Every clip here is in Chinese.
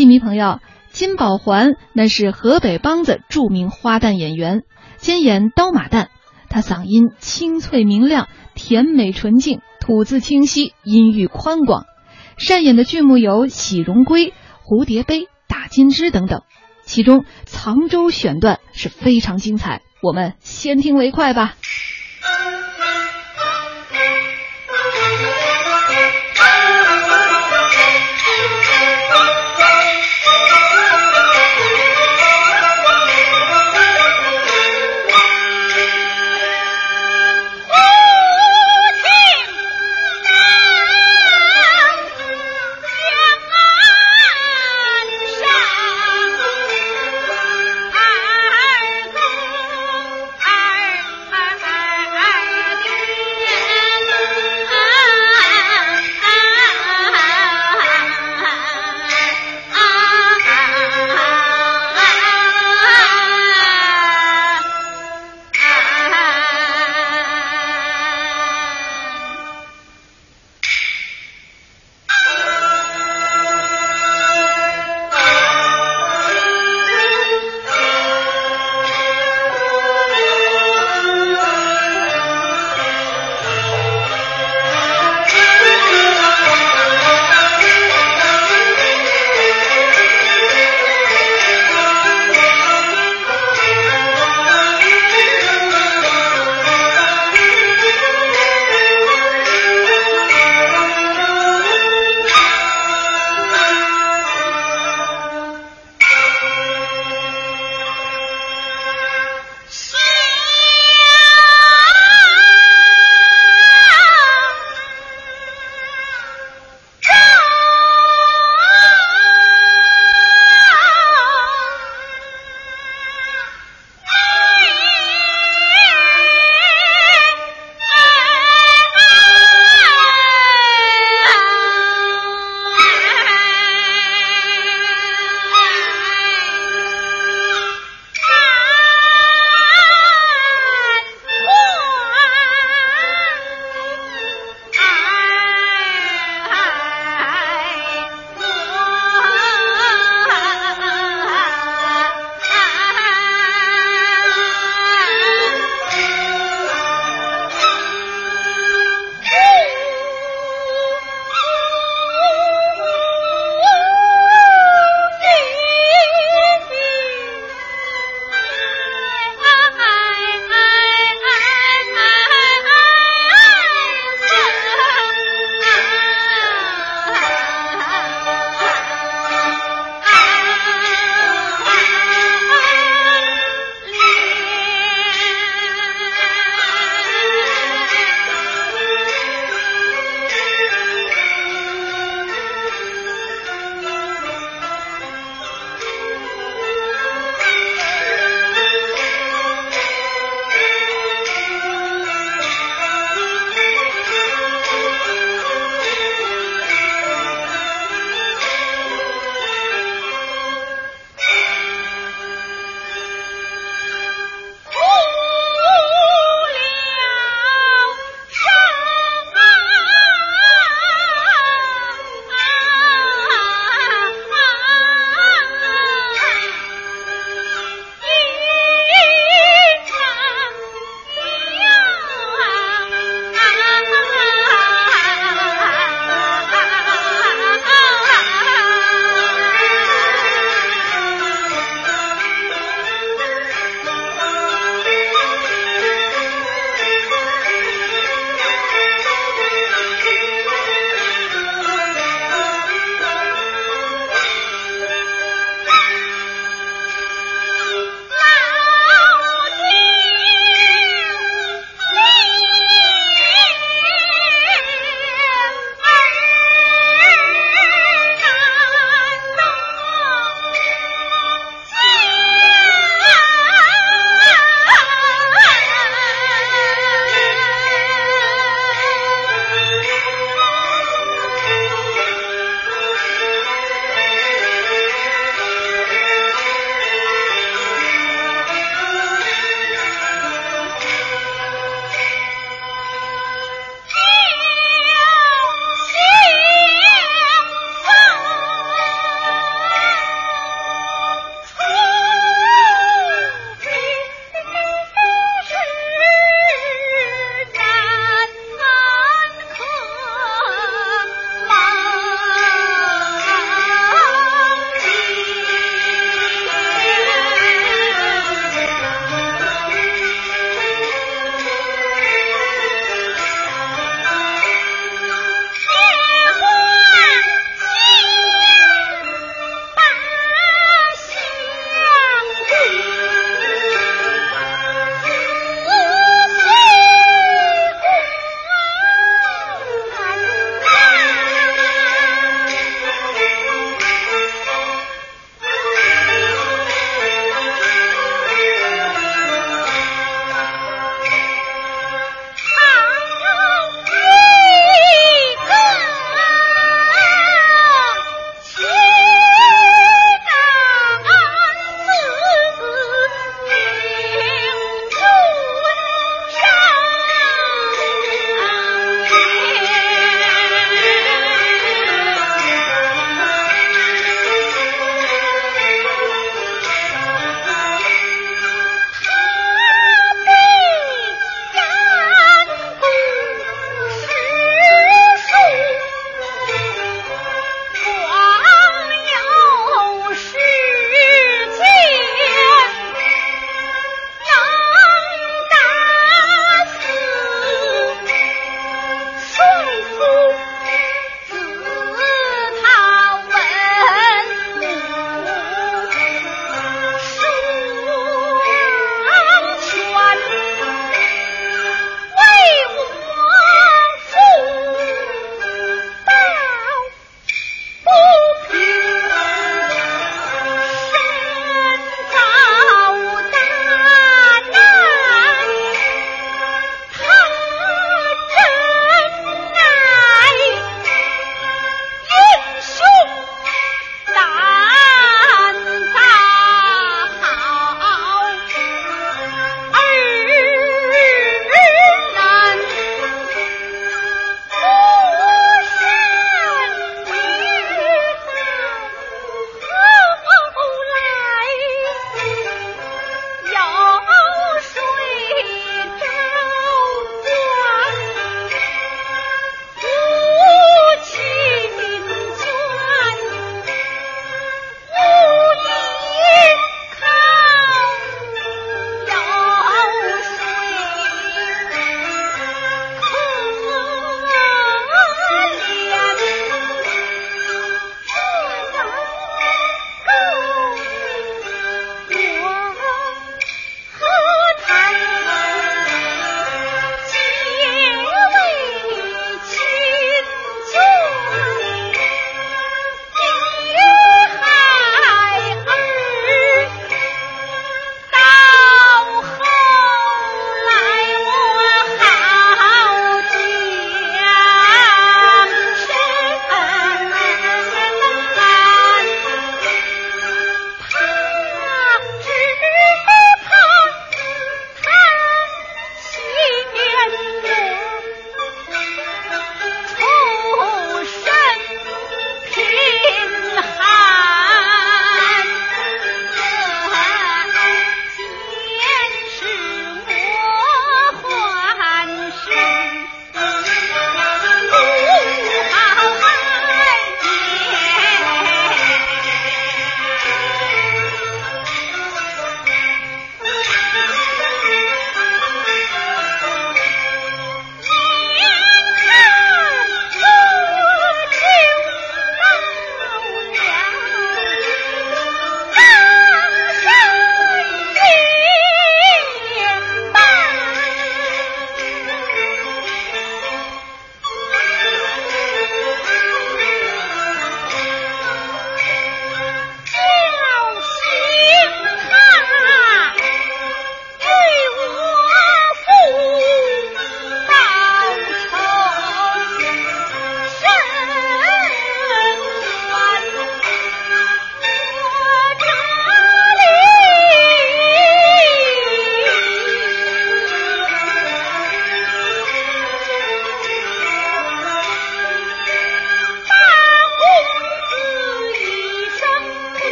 戏迷朋友，金宝环那是河北梆子著名花旦演员，兼演刀马旦。他嗓音清脆明亮，甜美纯净，吐字清晰，音域宽广。擅演的剧目有《喜荣归》《蝴蝶杯》《打金枝》等等，其中藏州选段是非常精彩。我们先听为快吧。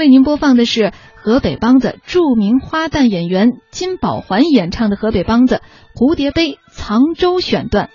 为您播放的是河北梆子著名花旦演员金宝环演唱的河北梆子《蝴蝶杯·沧州》选段。